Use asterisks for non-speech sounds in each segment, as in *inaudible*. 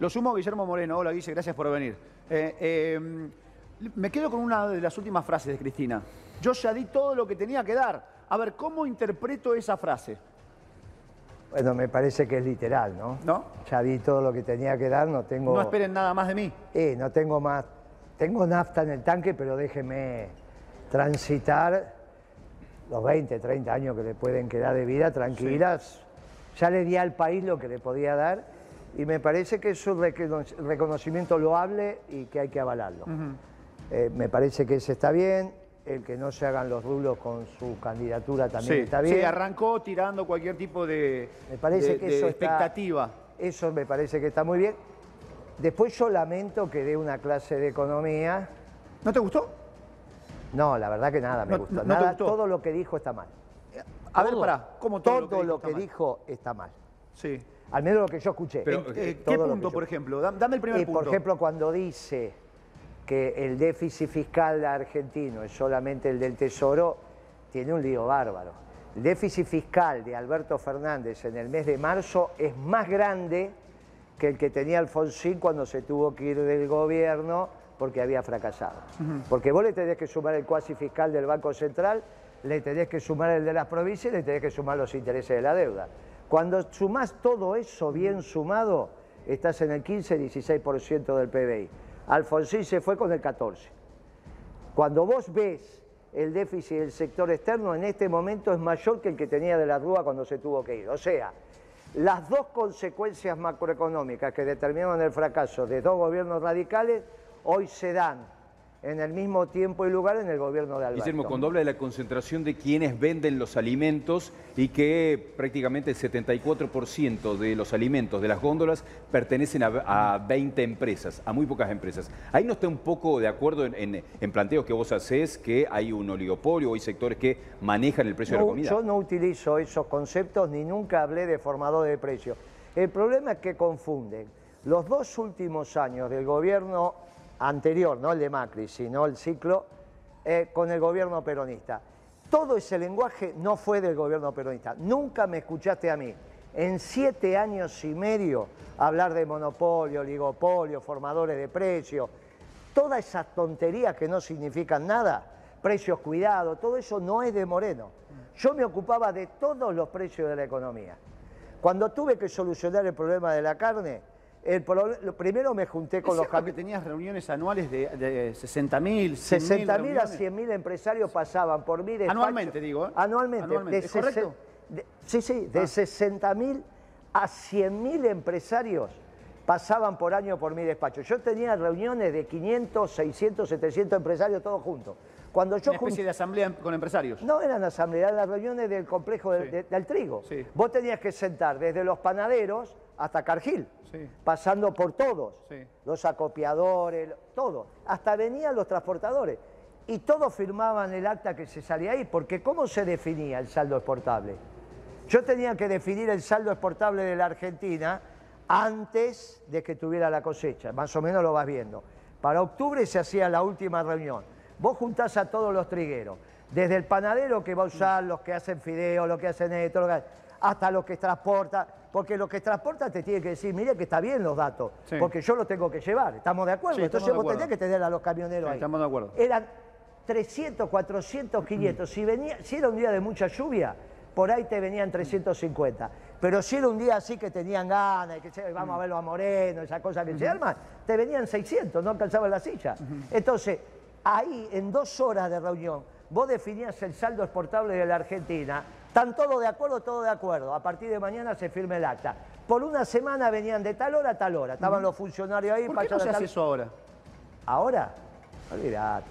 Lo sumo Guillermo Moreno. Hola, Guille, gracias por venir. Eh, eh, me quedo con una de las últimas frases de Cristina. Yo ya di todo lo que tenía que dar. A ver, ¿cómo interpreto esa frase? Bueno, me parece que es literal, ¿no? ¿No? Ya di todo lo que tenía que dar, no tengo... No esperen nada más de mí. Eh, no tengo más... Tengo nafta en el tanque, pero déjeme transitar los 20, 30 años que le pueden quedar de vida tranquilas. Ya le di al país lo que le podía dar y me parece que es un reconocimiento loable y que hay que avalarlo. Eh, me parece que ese está bien, el que no se hagan los rulos con su candidatura también está bien. Sí, arrancó tirando cualquier tipo de, me parece que eso expectativa. eso me parece que está muy bien. Después yo lamento que dé una clase de economía. ¿No te gustó? No, la verdad que nada me gustó. nada, Todo lo que dijo está mal. A ver, pará, ¿cómo todo, todo lo que, dijo, está mal? Sí. Al menos lo que yo escuché. Pero, eh, ¿Qué punto, por ejemplo? Dame el primer punto. Por ejemplo, cuando dice que el déficit fiscal argentino es solamente el del Tesoro, tiene un lío bárbaro. El déficit fiscal de Alberto Fernández en el mes de marzo es más grande que el que tenía Alfonsín cuando se tuvo que ir del gobierno porque había fracasado. Porque vos le tenés que sumar el cuasi fiscal del Banco Central, le tenés que sumar el de las provincias y le tenés que sumar los intereses de la deuda. Cuando sumás todo eso bien sumado, estás en el 15-16% del PBI. Alfonsín se fue con el 14%. Cuando vos ves el déficit del sector externo, en este momento es mayor que el que tenía de la Rúa cuando se tuvo que ir. O sea, las dos consecuencias macroeconómicas que determinaron el fracaso de dos gobiernos radicales hoy se dan en el mismo tiempo y lugar en el gobierno de Alberto. Guillermo, cuando habla de la concentración de quienes venden los alimentos y que prácticamente el 74% de los alimentos de las góndolas pertenecen a, 20 empresas, a muy pocas empresas. Ahí no está un poco de acuerdo en, planteos que vos hacés, que hay un oligopolio, hay sectores que manejan el precio de la comida. Yo no utilizo esos conceptos ni nunca hablé de formador de precios. El problema es que confunden los dos últimos años del gobierno anterior, no el de Macri, sino el ciclo, eh, con el gobierno peronista. Todo ese lenguaje no fue del gobierno peronista. Nunca me escuchaste a mí, en siete años y medio, hablar de monopolio, oligopolio, formadores de precios, todas esas tonterías que no significan nada, precios cuidados, todo eso no es de Moreno. Yo me ocupaba de todos los precios de la economía. Cuando tuve que solucionar el problema de la carne, el, primero me junté con los que tenías reuniones anuales de, de 60 mil, 60 mil a 100 mil empresarios pasaban por mí. Anualmente, digo. ¿eh? Anualmente. ¿Es correcto? sí, sí, de 60 ah. mil a 100 mil empresarios pasaban por año por mi despacho. Yo tenía reuniones de 500, 600, 700 empresarios todos juntos. Cuando yo Una especie de asamblea con empresarios. No eran asambleas, eran las reuniones del complejo del trigo. Vos tenías que sentar desde los panaderos hasta Cargill, pasando por todos, los acopiadores, todo. Hasta venían los transportadores. Y todos firmaban el acta que se salía ahí, porque ¿cómo se definía el saldo exportable? Yo tenía que definir el saldo exportable de la Argentina antes de que tuviera la cosecha, más o menos lo vas viendo. Para octubre se hacía la última reunión. Vos juntás a todos los trigueros, desde el panadero que va a usar, los que hacen fideo, los que hacen esto, hasta los que transportan, porque lo que transporta te tiene que decir, mire que está bien los datos, porque yo lo tengo que llevar, ¿estamos de acuerdo? Entonces vos tenés que tener a los camioneros ahí. Estamos de acuerdo. Eran 300, 400, 500. Si, venía, si era un día de mucha lluvia, por ahí te venían 350. Pero si era un día así que tenían ganas, que vamos a verlo a Moreno, esa cosa que se arma, te venían 600, no alcanzaban la silla. Entonces, ahí en dos horas de reunión, vos definías el saldo exportable de la Argentina, están todos de acuerdo, todo de acuerdo. A partir de mañana se firme el acta. Por una semana venían de tal hora a tal hora. Estaban los funcionarios ahí. ¿Por qué no se hace eso ahora? ¿Ahora? Olvídate.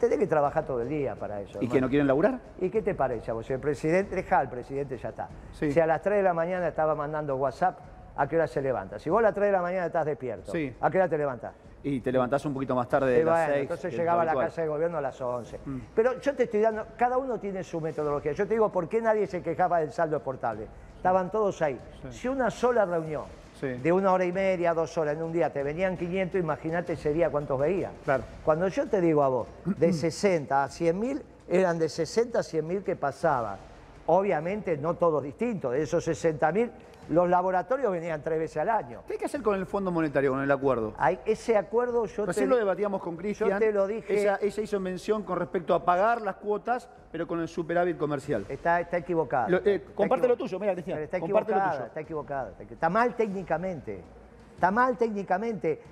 Tenés que trabajar todo el día para eso. ¿Y que no quieren laburar? ¿Y qué te parece vos? El presidente, deja el presidente ya está. Si a las 3 de la mañana estaba mandando WhatsApp, ¿a qué hora se levanta? Si vos a las 3 de la mañana estás despierto, ¿a qué hora te levantas? Y te levantás un poquito más tarde de las 6. Entonces llegaba a la casa de gobierno a las 11. Mm. Pero yo te estoy dando, cada uno tiene su metodología. Yo te digo, ¿por qué nadie se quejaba del saldo exportable? Estaban todos ahí. Si una sola reunión de una hora y media, dos horas en un día, te venían 500, imagínate ese día cuántos veían. Claro. Cuando yo te digo a vos, de *clears throat* 60 a 100 mil, eran de 60 a 100 mil que pasaban Obviamente no todos distintos, de esos 60.000, los laboratorios venían tres veces al año. ¿Qué hay que hacer con el Fondo Monetario, con el acuerdo? Hay, ese acuerdo yo Recién te, lo debatíamos con Cristian. Yo te lo dije. Ella, hizo mención con respecto a pagar las cuotas, pero con el superávit comercial. Está, está equivocada. Lo- eh, comparte lo equivo- tuyo, mira, Cristian, Está lo equivocada, tuyo. está equivocada. Está, equi- está mal técnicamente. Está mal técnicamente.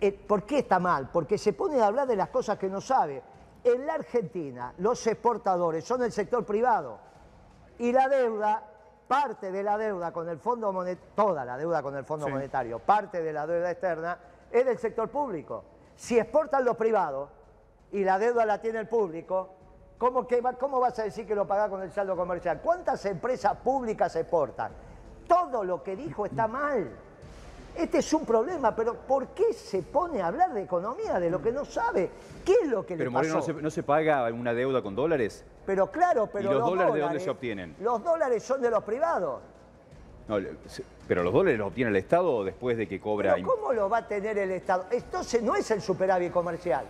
Eh, ¿Por qué está mal? Porque se pone a hablar de las cosas que no sabe. En la Argentina, los exportadores son el sector privado. Y la deuda, parte de la deuda con el Fondo Monetario, toda la deuda con el Fondo Sí. Monetario, parte de la deuda externa, es del sector público. Si exportan los privados y la deuda la tiene el público, ¿cómo, que va- cómo vas a decir que lo pagás con el saldo comercial? ¿Cuántas empresas públicas exportan? Todo lo que dijo está mal. Este es un problema, pero ¿por qué se pone a hablar de economía, de lo que no sabe? ¿Qué es lo que Pero le pasó? Moreno, ¿no se, no se paga una deuda con dólares? Pero claro, pero los dólares de dónde se obtienen? Los dólares son de los privados. No, pero los dólares los obtiene el Estado después de que cobra... Pero ¿cómo lo va a tener el Estado? Entonces no es el superávit comercial,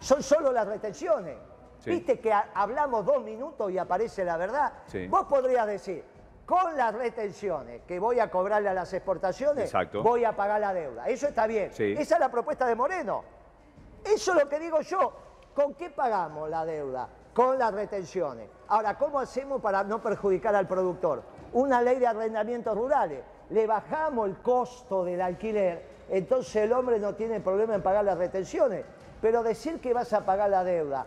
son solo las retenciones. Sí. Viste que ha- hablamos dos minutos y aparece la verdad. Sí. Vos podrías decir, con las retenciones que voy a cobrarle a las exportaciones, Exacto. voy a pagar la deuda. Eso está bien. Sí. Esa es la propuesta de Moreno. Eso es lo que digo yo. ¿Con qué pagamos la deuda? Con las retenciones. Ahora, ¿cómo hacemos para no perjudicar al productor? Una ley de arrendamientos rurales. Le bajamos el costo del alquiler, entonces el hombre no tiene problema en pagar las retenciones. Pero decir que vas a pagar la deuda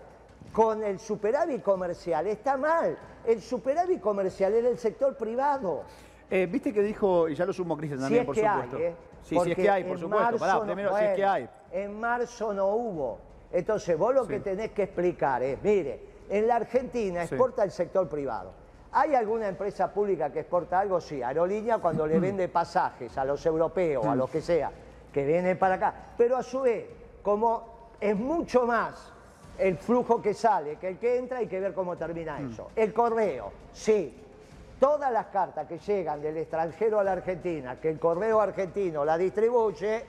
con el superávit comercial está mal. El superávit comercial es del sector privado. Eh, Viste que dijo, y ya lo sumo Cristian también, por supuesto. hay, ¿eh? Sí, si es que hay, por supuesto. Pará, no- primero, si es que hay. En marzo no hubo. Entonces, vos lo que tenés que explicar es, mire, en la Argentina Sí. exporta el sector privado. ¿Hay alguna empresa pública que exporta algo? Sí, Aerolínea cuando Mm. le vende pasajes a los europeos, a los que sea, que vienen para acá. Pero a su vez, como es mucho más el flujo que sale que el que entra, hay que ver cómo termina Mm. eso. El correo, sí. Todas las cartas que llegan del extranjero a la Argentina, que el correo argentino la distribuye,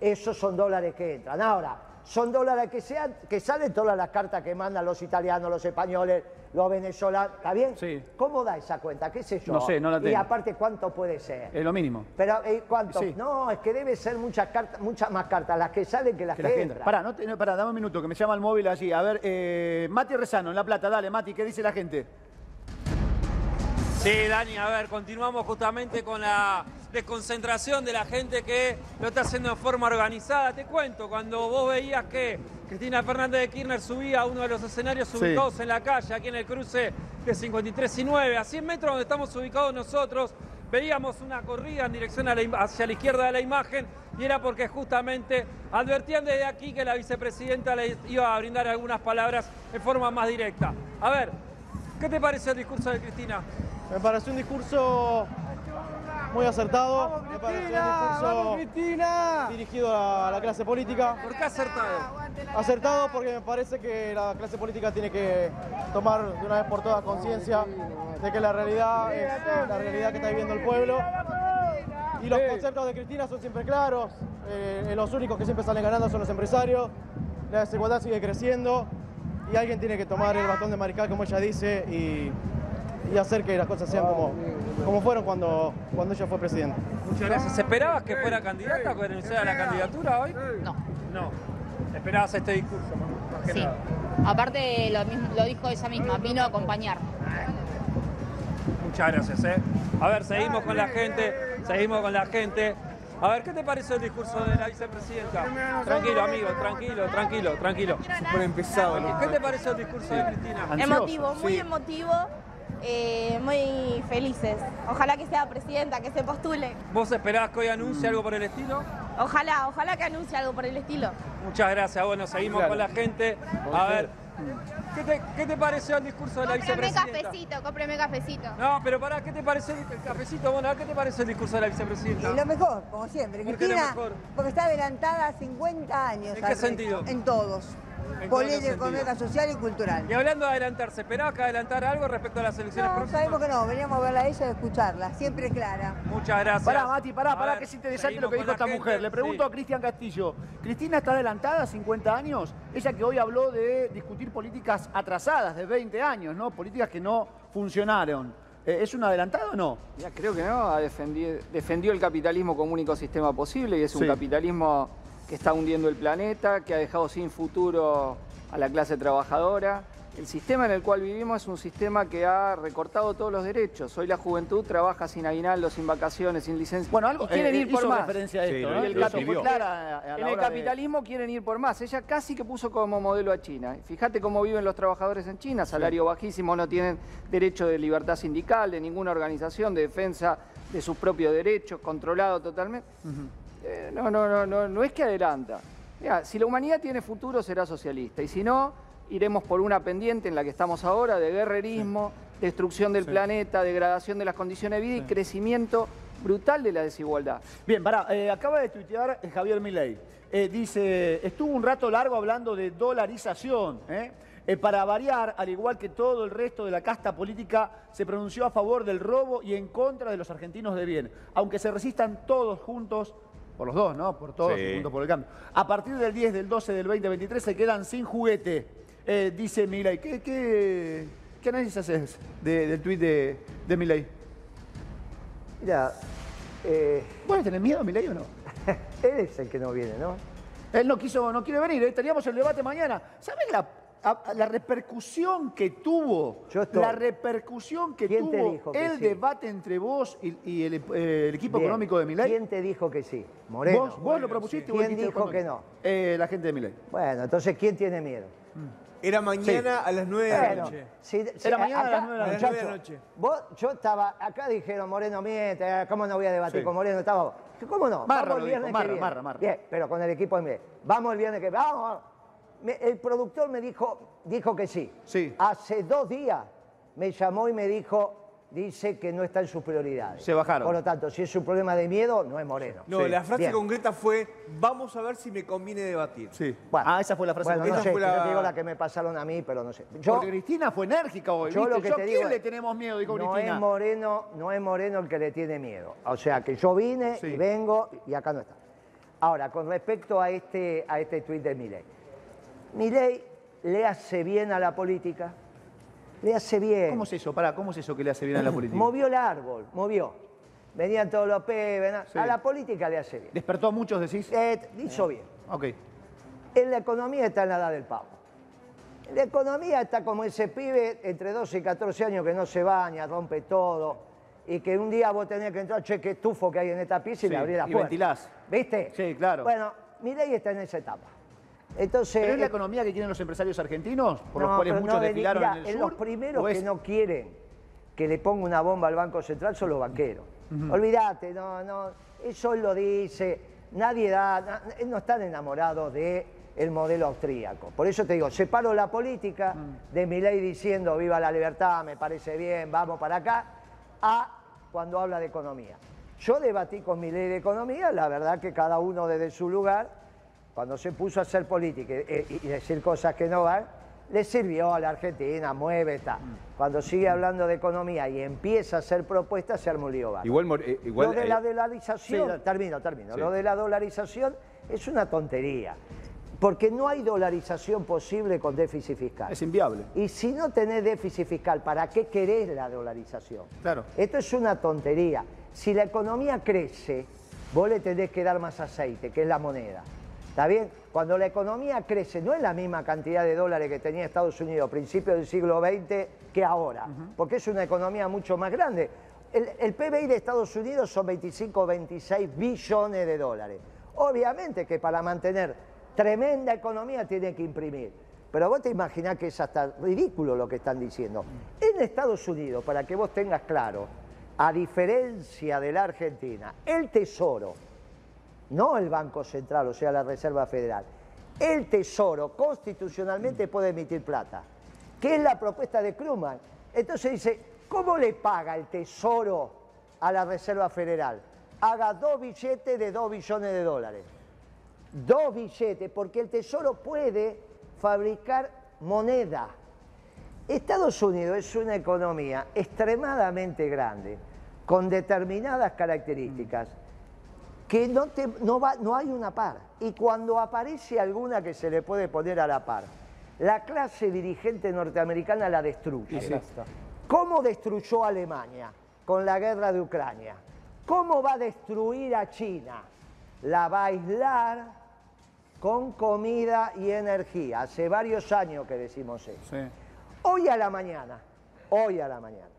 esos son dólares que entran. Ahora, son dólares que, sean, que salen todas las cartas que mandan los italianos, los españoles, los venezolanos. ¿Está bien? Sí. ¿Cómo da esa cuenta? ¿Qué sé yo? No sé, no la Y tengo. aparte, ¿cuánto puede ser? Es lo mínimo. Pero, eh, ¿cuánto? Sí. No, es que debe ser muchas cartas, muchas más cartas las que salen que las Que que, la gente. entran. Pará, no te- no, pará, dame un minuto, que me llama el móvil allí. A ver, eh, Mati Rezano, en La Plata, dale, Mati, ¿qué dice la gente? Sí, Dani, a ver, continuamos justamente con la desconcentración de la gente que lo está haciendo de forma organizada. Te cuento, cuando vos veías que Cristina Fernández de Kirchner subía a uno de los escenarios Sí. ubicados en la calle, aquí en el cruce de 53 y 9, a 100 metros donde estamos ubicados nosotros, veíamos una corrida en dirección a la im- hacia la izquierda de la imagen y era porque justamente advertían desde aquí que la vicepresidenta le iba a brindar algunas palabras en forma más directa. A ver, ¿qué te parece el discurso de Cristina? Me pareció un discurso muy acertado, me pareció un discurso dirigido a la clase política. ¿Por qué acertado? Acertado porque me parece que la clase política tiene que tomar de una vez por todas conciencia de que la realidad es la realidad que está viviendo el pueblo. Y los conceptos de Cristina son siempre claros, eh, los únicos que siempre salen ganando son los empresarios, la desigualdad sigue creciendo y alguien tiene que tomar el bastón de mariscal, como ella dice, y, y hacer que las cosas sean como, como fueron cuando, cuando ella fue presidenta. Muchas gracias. ¿Esperabas que fuera candidata o que renunciara a la candidatura hoy? No. No. Esperabas este discurso, más que Sí. nada. Aparte lo, mismo- lo dijo ella misma, vino a acompañar. Muchas gracias, ¿eh? A ver, seguimos con la gente, seguimos con la gente. A ver, ¿qué te pareció el discurso de la vicepresidenta? Tranquilo, amigo, tranquilo, tranquilo, tranquilo. Súper empezado. ¿Qué te pareció el discurso de Cristina? Emotivo, muy sí. emotivo, eh, muy felices. Ojalá que sea presidenta, que se postule. ¿Vos esperabas que hoy anuncie algo por el estilo? Ojalá, ojalá que anuncie algo por el estilo. Muchas gracias. Bueno, seguimos Claro. con la gente. A ver, ¿qué te, qué te pareció el discurso de la Cómprame vicepresidenta? cafecito, cómprame cafecito. No, pero pará, ¿qué te pareció el cafecito? Bueno, ¿qué te pareció el discurso de la vicepresidenta? Lo mejor, como siempre. ¿Por qué lo Cristina, mejor? porque está adelantada a 50 años. ¿En qué sentido? En todos. Sentidos. económica, social y cultural. Y hablando de adelantarse, ¿esperabas que adelantara algo respecto a las elecciones No, próximas? sabemos que no, veníamos a verla a ella y a escucharla. Siempre clara. Muchas gracias. Pará, Mati, pará, pará, ver, que es interesante lo que dijo esta mujer. Le pregunto Sí. a Cristian Castillo. ¿Cristina está adelantada a 50 años? Ella que hoy habló de discutir políticas atrasadas de 20 años, ¿no? Políticas que no funcionaron. Eh, ¿Es un adelantado o no? Ya, creo que no, ha defendido, defendió el capitalismo como único sistema posible y es un Sí. capitalismo que está hundiendo el planeta, que ha dejado sin futuro a la clase trabajadora. El sistema en el cual vivimos es un sistema que ha recortado todos los derechos. Hoy la juventud trabaja sin aguinaldo, sin vacaciones, sin licencia. Bueno, algo quieren eh, ir por más. referencia a esto, En el de- capitalismo quieren ir por más. Ella casi que puso como modelo a China. Fíjate cómo viven los trabajadores en China, salario bajísimo, no tienen derecho de libertad sindical, de ninguna organización, de defensa de sus propios derechos, controlado totalmente. Eh, no, no, no, no, no es que adelanta. Mira, si la humanidad tiene futuro será socialista y si no, iremos por una pendiente en la que estamos ahora de guerrerismo, destrucción del planeta, degradación de las condiciones de vida y crecimiento brutal de la desigualdad. Bien, pará, eh, acaba de tuitear eh, Javier Milei. Eh, dice, estuvo un rato largo hablando de dolarización. ¿eh? Eh, para variar, al igual que todo el resto de la casta política, se pronunció a favor del robo y en contra de los argentinos de bien. Aunque se resistan todos juntos, por los dos, ¿no? Por todos Sí. juntos por el cambio. A partir del 10 del 12 del 2023 se quedan sin juguete, eh, dice Milei. ¿Qué, qué, qué análisis haces de- del tuit de, de Milei? Mira, eh, ¿Vos le tenés miedo a Milei o no? *laughs* él es el que no viene, ¿no? Él no quiso, no quiere venir, ¿eh? teníamos el debate mañana. ¿Sabes la, la repercusión que tuvo? La repercusión que ¿Quién te tuvo que el sí? debate entre vos y, y el, eh, el equipo Bien. económico de Milei. ¿Quién te dijo que sí? Moreno. ¿Vos, vos lo propusiste o ¿Quién dijiste dijo que no? Eh, la gente de Milei. Bueno, entonces, ¿quién tiene miedo? Era mañana a las 9 de la Bueno, noche. si- si Era mañana a las acá, nueve de la noche. muchacho, A las nueve de la noche. Vos, yo estaba, acá dijeron Moreno miente, ¿cómo no voy a debatir Sí. con Moreno? Estaba. ¿Cómo no? Marra Vamos el viernes dijo, que Marra, viene. Marra, Marra. Bien, pero con el equipo de. Vamos el viernes que viene. Vamos. Me- el productor me dijo, dijo que sí. Sí. Hace dos días me llamó y me dijo, dice que no está en sus prioridades. Se bajaron. Por lo tanto, si es un problema de miedo, no es Moreno. No, Sí. la frase Bien. concreta fue, vamos a ver si me conviene debatir. Sí. Bueno. ah, esa fue la frase. Bueno, no Esa sé, fue la- yo te digo la que me pasaron a mí, pero no sé. Yo, Porque Cristina fue enérgica hoy. Yo ¿viste? lo que Yo, te ¿a digo quién le tenemos miedo? Dijo no Cristina. es Moreno, no es Moreno el que le tiene miedo. O sea que yo vine Sí. y vengo y acá no está. Ahora, con respecto a este, a este tuit de Milei. Milei le hace bien a la política. Le hace bien. ¿Cómo es eso? Pará, ¿cómo es eso que le hace bien a la *clears throat* política? Movió el árbol, movió. Venían todos los pebes. Sí. A la política le hace bien. ¿Despertó a muchos, decís? Eh, hizo bien. Ok. En la economía está en la edad del pavo. En la economía está como ese pibe entre 12 y 14 años que no se baña, rompe todo, y que un día vos tenés que entrar, che, qué estufo que hay en esta pieza y Sí, le abrí la y puerta. ventilás. ¿Viste? Sí, claro. Bueno, Milei está en esa etapa. Entonces, ¿Pero es la eh, economía que quieren los empresarios argentinos? Por los cuales muchos no, desfilaron en el sur. los primeros ¿o que no quieren que le ponga una bomba al Banco Central son los banqueros. Olvídate, no, no, eso lo dice, nadie da, no están enamorados de el modelo austríaco. Por eso te digo, separo la política de mi ley diciendo viva la libertad, me parece bien, vamos para acá, a cuando habla de economía. Yo debatí con mi ley de economía, la verdad que cada uno desde su lugar, cuando se puso a hacer política y, decir cosas que no van, le sirvió a la Argentina, mueve, está. Cuando sigue hablando de economía y empieza a hacer propuestas, se arma un lío. Igual, eh, igual, Lo de eh, la dolarización, Sí, termino, termino. Sí. Lo de la dolarización es una tontería, porque no hay dolarización posible con déficit fiscal. Es inviable. Y si no tenés déficit fiscal, ¿para qué querés la dolarización? Claro. Esto es una tontería. Si la economía crece, vos le tenés que dar más aceite, que es la moneda. ¿Está bien? Cuando la economía crece, no es la misma cantidad de dólares que tenía Estados Unidos a principios del siglo XX que ahora, porque es una economía mucho más grande. El, el PBI de Estados Unidos son 25 o 26 billones de dólares. Obviamente que para mantener tremenda economía tiene que imprimir. Pero vos te imaginás que es hasta ridículo lo que están diciendo. En Estados Unidos, para que vos tengas claro, a diferencia de la Argentina, el Tesoro, no el Banco Central, o sea, la Reserva Federal, el Tesoro constitucionalmente puede emitir plata, que es la propuesta de Krugman. Entonces dice, ¿cómo le paga el Tesoro a la Reserva Federal? Haga dos billetes de dos billones de dólares. Dos billetes, porque el Tesoro puede fabricar moneda. Estados Unidos es una economía extremadamente grande, con determinadas características, que no, te- no, va- no hay una par. Y cuando aparece alguna que se le puede poner a la par, la clase dirigente norteamericana la destruye. ¿Cómo ¿Cómo destruyó a Alemania con la guerra de Ucrania? ¿Cómo va a destruir a China? La va a aislar con comida y energía. Hace varios años que decimos eso. Hoy a la mañana, hoy a la mañana,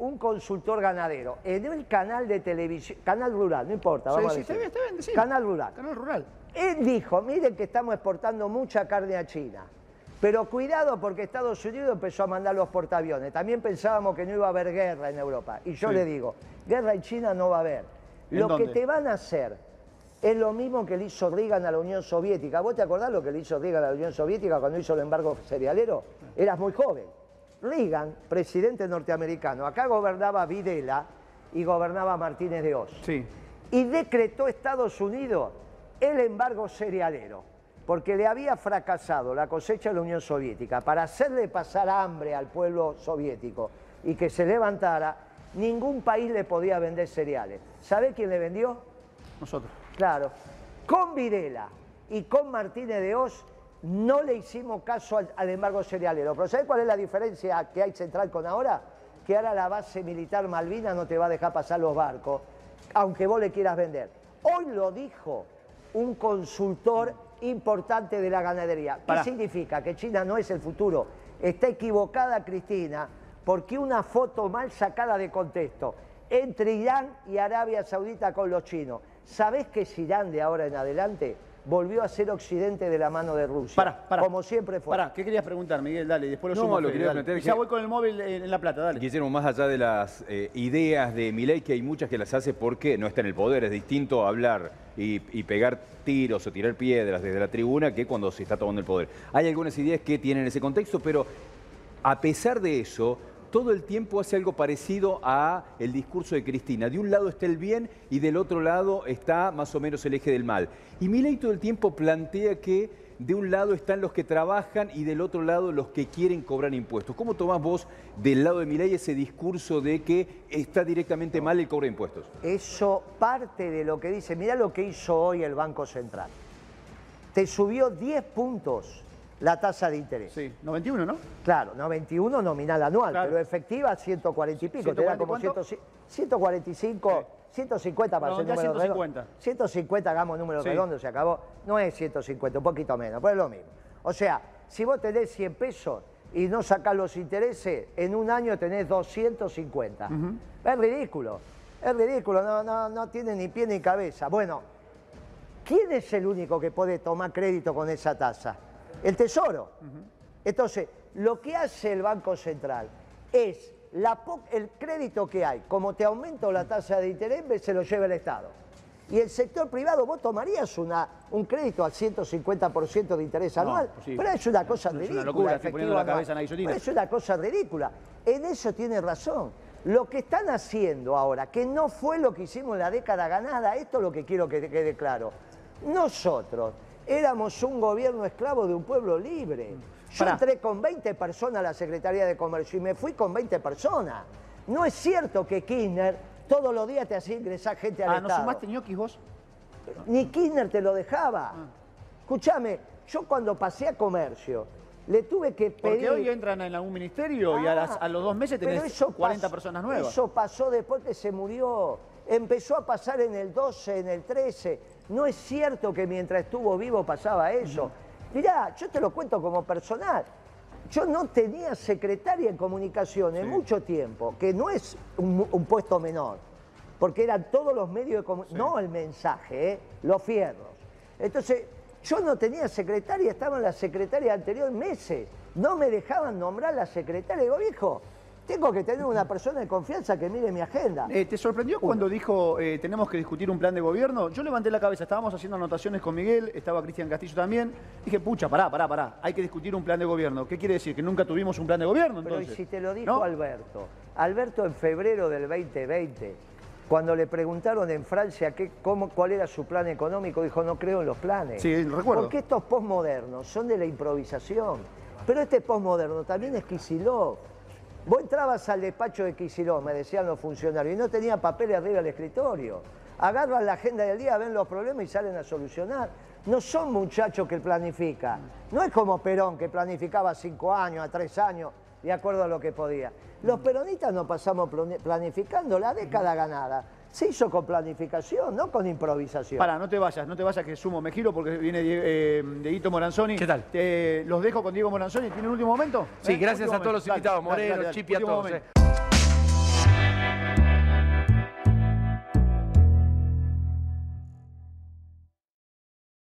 un consultor ganadero en el canal de televisión, canal rural, no importa, Sí, vamos sí, a está decir. bien, está bien, decilo. Canal rural. Canal rural. Él dijo, miren que estamos exportando mucha carne a China, pero cuidado porque Estados Unidos empezó a mandar los portaaviones. También pensábamos que no iba a haber guerra en Europa. Y yo Sí. le digo, guerra en China no va a haber. ¿En Lo que te van a hacer es lo mismo que le hizo Reagan a la Unión Soviética. ¿Vos te acordás lo que le hizo Reagan a la Unión Soviética cuando hizo el embargo cerealero? Eras muy joven. Reagan, presidente norteamericano, acá gobernaba Videla y gobernaba Martínez de Oz Sí. y decretó Estados Unidos el embargo cerealero, porque le había fracasado la cosecha de la Unión Soviética. Para hacerle pasar hambre al pueblo soviético y que se levantara, ningún país le podía vender cereales. ¿Sabe quién le vendió? Nosotros. Claro. Con Videla y con Martínez de Oz no le hicimos caso al, al embargo cerealero. Pero ¿sabe cuál es la diferencia que hay central con ahora? Que ahora la base militar Malvina no te va a dejar pasar los barcos, aunque vos le quieras vender. Hoy lo dijo un consultor importante de la ganadería. ¿Qué Pará. significa? Que China no es el futuro. Está equivocada Cristina, porque una foto mal sacada de contexto entre Irán y Arabia Saudita con los chinos. ¿Sabés que es Irán de ahora en adelante? Volvió a ser occidente de la mano de Rusia. Pará, pará. Como siempre fue. Pará, ¿qué querías preguntar, Miguel? Dale, después lo No, sumo. lo Fede, quería dale. ya voy con el móvil en, en La Plata, dale. Guillermo, más allá de las eh, ideas de Milei, que hay muchas que las hace porque no está en el poder, es distinto hablar y, y pegar tiros o tirar piedras desde la tribuna que cuando se está tomando el poder. Hay algunas ideas que tienen ese contexto, pero a pesar de eso, todo el tiempo hace algo parecido a el discurso de Cristina. De un lado está el bien y del otro lado está más o menos el eje del mal. Y Milei todo el tiempo plantea que de un lado están los que trabajan y del otro lado los que quieren cobrar impuestos. ¿Cómo tomás vos del lado de Milei ese discurso de que está directamente mal el cobro de impuestos? Eso parte de lo que dice. Mirá lo que hizo hoy el Banco Central. Te subió 10 puntos la tasa de interés. Sí, 91, ¿no? Claro, 91 nominal anual, Claro. pero efectiva 140 y pico. Te da 140 como cuánto? 100 145, 150 para No, ser número 150. redondo. 150 hagamos número Sí. redondo, se acabó. No es 150, un poquito menos, pero es lo mismo. O sea, si vos tenés 100 pesos y no sacás los intereses, en un año tenés 250. Es ridículo, es ridículo, no, no, no tiene ni pie ni cabeza. Bueno, ¿quién es el único que puede tomar crédito con esa tasa? El Tesoro. Entonces, lo que hace el Banco Central es la el crédito que hay, como te aumento la tasa de interés, se lo lleva el Estado. Y el sector privado, vos tomarías una, un crédito al 150% de interés No, anual, pues sí. pero es una cosa Es una ridícula. locura, estoy efectivo poniendo la anual. cabeza en la guillotina. Pero es una cosa ridícula. En eso tiene razón. Lo que están haciendo ahora, que no fue lo que hicimos en la década ganada, esto es lo que quiero que quede claro. Nosotros éramos un gobierno esclavo de un pueblo libre. Yo Pará. entré con 20 personas a la Secretaría de Comercio y me fui con 20 personas. No es cierto que Kirchner todos los días te hacía ingresar gente al Ah, ¿no Estado. sumaste ñoquis vos? Ni Kirchner te lo dejaba. Escúchame, yo cuando pasé a comercio, le tuve que pedir... Porque hoy entran en algún ministerio y a, las- a los dos meses tenés eso 40 pasó- personas nuevas. Eso pasó después que se murió. Empezó a pasar en el 12, en el 13. No es cierto que mientras estuvo vivo pasaba eso. Mirá, yo te lo cuento como personal. Yo no tenía secretaria en comunicaciones mucho tiempo, que no es un, un puesto menor, porque eran todos los medios de comunicación, no el mensaje, ¿eh? los fierros. Entonces, yo no tenía secretaria, estaba en la secretaria anterior meses. No me dejaban nombrar la secretaria. Digo, viejo, tengo que tener una persona de confianza que mire mi agenda. Eh, ¿Te sorprendió cuando dijo eh, tenemos que discutir un plan de gobierno? Yo levanté la cabeza, estábamos haciendo anotaciones con Miguel, estaba Cristian Castillo también. Dije, pucha, pará, pará, pará, hay que discutir un plan de gobierno. ¿Qué quiere decir? ¿Que nunca tuvimos un plan de gobierno Pero si te lo dijo ¿No? Alberto. Alberto en febrero del 2020, cuando le preguntaron en Francia qué, cómo, cuál era su plan económico, dijo, no creo en los planes. Sí, recuerdo. Porque estos postmodernos son de la improvisación. Pero este postmoderno también es Kicillof. Vos entrabas al despacho de Kicillof, me decían los funcionarios, y no tenía papeles arriba del escritorio. Agarran la agenda del día, ven los problemas y salen a solucionar. No son muchachos que planifican. No es como Perón, que planificaba cinco años, a tres años. de acuerdo a lo que podía. Los peronistas no pasamos plani- planificando la década ganada. Se hizo con planificación, no con improvisación. Para, no te vayas, no te vayas que sumo, me giro porque viene eh, Dieguito Moranzoni. ¿Qué tal? Eh, los dejo con Diego Moranzoni. ¿Tiene un último momento? Sí, ¿Eh? gracias Último a todos los momento. Invitados, Moreno. Chipi, a todos. momento.